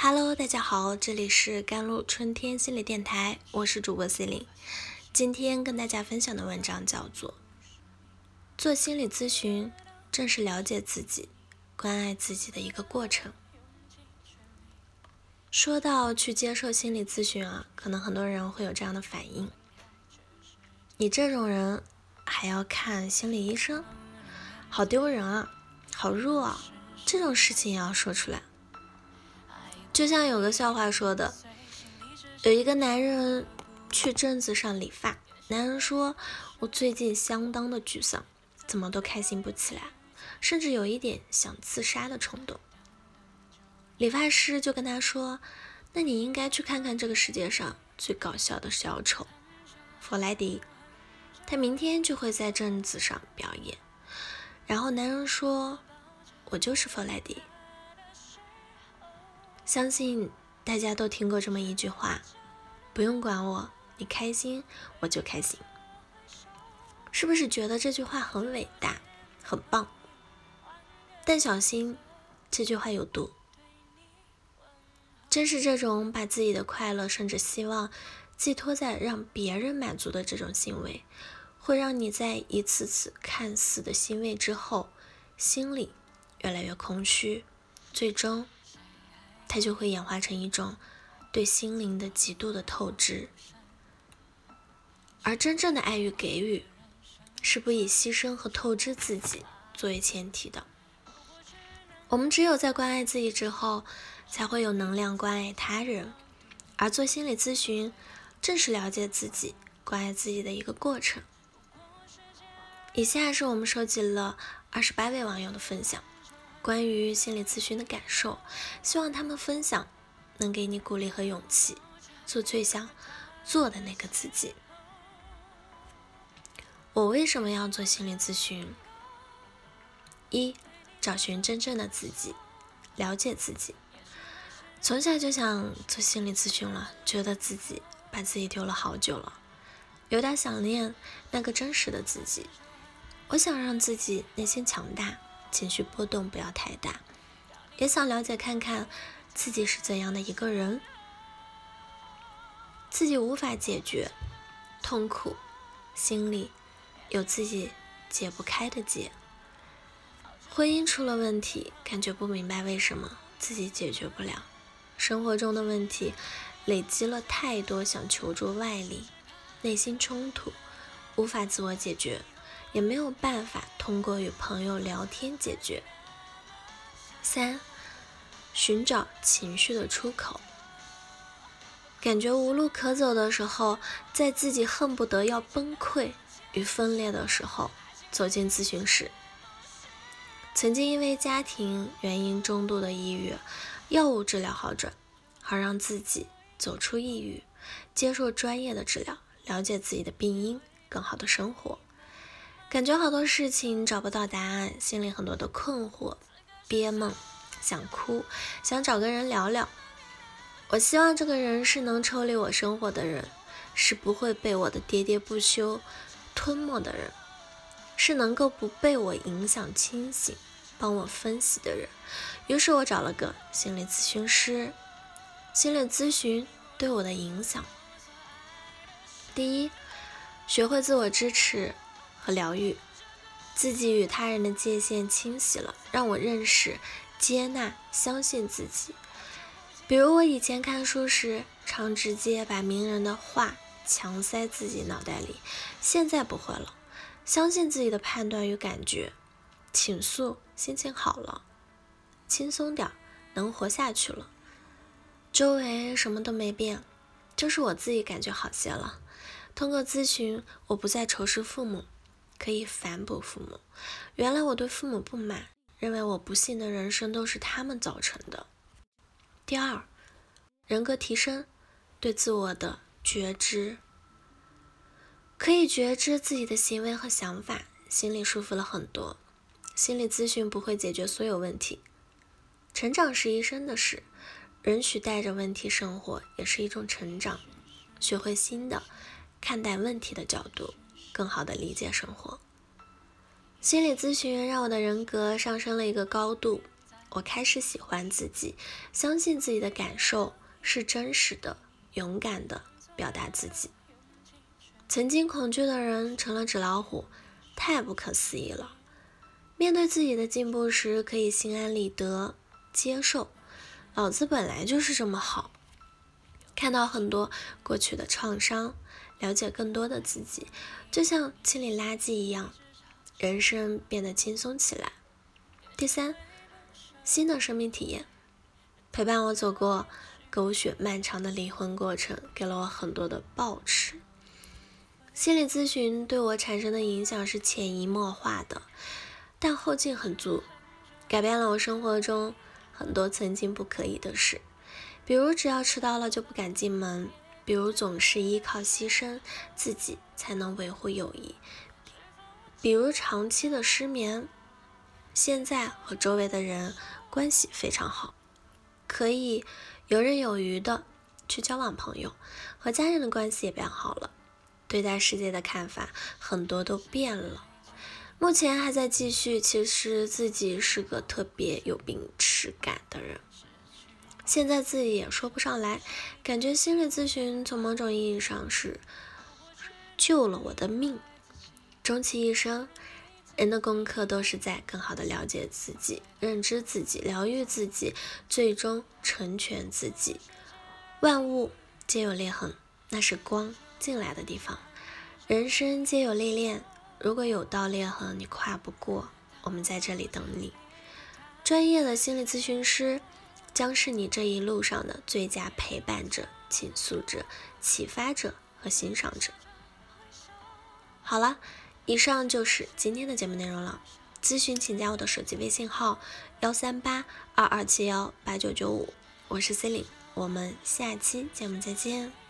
Hello，大家好，这里是甘露春天心理电台，我是主播 C 琳。今天跟大家分享的文章叫做《做心理咨询正是了解自己、关爱自己的一个过程》。说到去接受心理咨询啊，可能很多人会有这样的反应：你这种人还要看心理医生，好丢人啊，好弱啊！这种事情也要说出来。就像有个笑话说的，有一个男人去镇子上理发，男人说：“我最近相当的沮丧，怎么都开心不起来，甚至有一点想自杀的冲动。”理发师就跟他说：“那你应该去看看这个世界上最搞笑的小丑弗莱迪，他明天就会在镇子上表演。”然后男人说：“我就是弗莱迪。”相信大家都听过这么一句话：“不用管我，你开心我就开心。”是不是觉得这句话很伟大、很棒？但小心，这句话有毒。正是这种把自己的快乐甚至希望寄托在让别人满足的这种行为，会让你在一次次看似的欣慰之后，心里越来越空虚，最终。它就会演化成一种对心灵的极度的透支，而真正的爱与给予，是不以牺牲和透支自己作为前提的。我们只有在关爱自己之后，才会有能量关爱他人。而做心理咨询，正是了解自己、关爱自己的一个过程。以下是我们收集了二十八位网友的分享。关于心理咨询的感受，希望他们分享能给你鼓励和勇气，做最想做的那个自己。我为什么要做心理咨询？一，找寻真正的自己，了解自己。从小就想做心理咨询了，觉得自己把自己丢了好久了，有点想念那个真实的自己。我想让自己内心强大。情绪波动不要太大，也想了解看看自己是怎样的一个人。自己无法解决痛苦，心里有自己解不开的结。婚姻出了问题，感觉不明白为什么自己解决不了。生活中的问题累积了太多，想求助外力，内心冲突，无法自我解决。也没有办法通过与朋友聊天解决。三，寻找情绪的出口。感觉无路可走的时候，在自己恨不得要崩溃与分裂的时候，走进咨询室。曾经因为家庭原因中度的抑郁，药物治疗好转，好让自己走出抑郁，接受专业的治疗，了解自己的病因，更好的生活。感觉好多事情找不到答案，心里很多的困惑，憋闷，想哭，想找个人聊聊。我希望这个人是能抽离我生活的人，是不会被我的喋喋不休吞没的人，是能够不被我影响清醒，帮我分析的人。于是我找了个心理咨询师。心理咨询对我的影响：第一，学会自我支持。和疗愈自己与他人的界限清晰了，让我认识、接纳、相信自己。比如我以前看书时，常直接把名人的话强塞自己脑袋里，现在不会了，相信自己的判断与感觉。倾诉，心情好了，轻松点，能活下去了。周围什么都没变，就是我自己感觉好些了。通过咨询，我不再仇视父母。可以反哺父母。原来我对父母不满，认为我不幸的人生都是他们造成的。第二，人格提升，对自我的觉知，可以觉知自己的行为和想法，心里舒服了很多。心理咨询不会解决所有问题，成长是一生的事，允许带着问题生活也是一种成长，学会新的看待问题的角度。更好的理解生活，心理咨询让我的人格上升了一个高度，我开始喜欢自己，相信自己的感受是真实的，勇敢的表达自己。曾经恐惧的人成了纸老虎，太不可思议了。面对自己的进步时，可以心安理得接受，老子本来就是这么好。看到很多过去的创伤，了解更多的自己，就像清理垃圾一样，人生变得轻松起来。第三。新的生命体验，陪伴我走过狗血漫长的离婚过程，给了我很多的抱持。心理咨询对我产生的影响是潜移默化的，但后劲很足，改变了我生活中很多曾经不可以的事，比如只要迟到了就不敢进门，比如总是依靠牺牲自己才能维护友谊，比如长期的失眠。现在和周围的人。关系非常好，可以游刃有余的去交往朋友，和家人的关系也变好了，对待世界的看法很多都变了。目前还在继续，其实自己是个特别有病耻感的人，现在自己也说不上来，感觉心理咨询从某种意义上是救了我的命，终其一生。人的功课都是在更好的了解自己、认知自己、疗愈自己，最终成全自己。万物皆有裂痕，那是光进来的地方。人生皆有历练，如果有道裂痕你跨不过，我们在这里等你。专业的心理咨询师将是你这一路上的最佳陪伴者、倾诉者、启发者和欣赏者。好了。以上就是今天的节目内容了。咨询请加我的手机微信号：幺三八二二七幺八九九五，我是 Celine，，我们下期节目再见。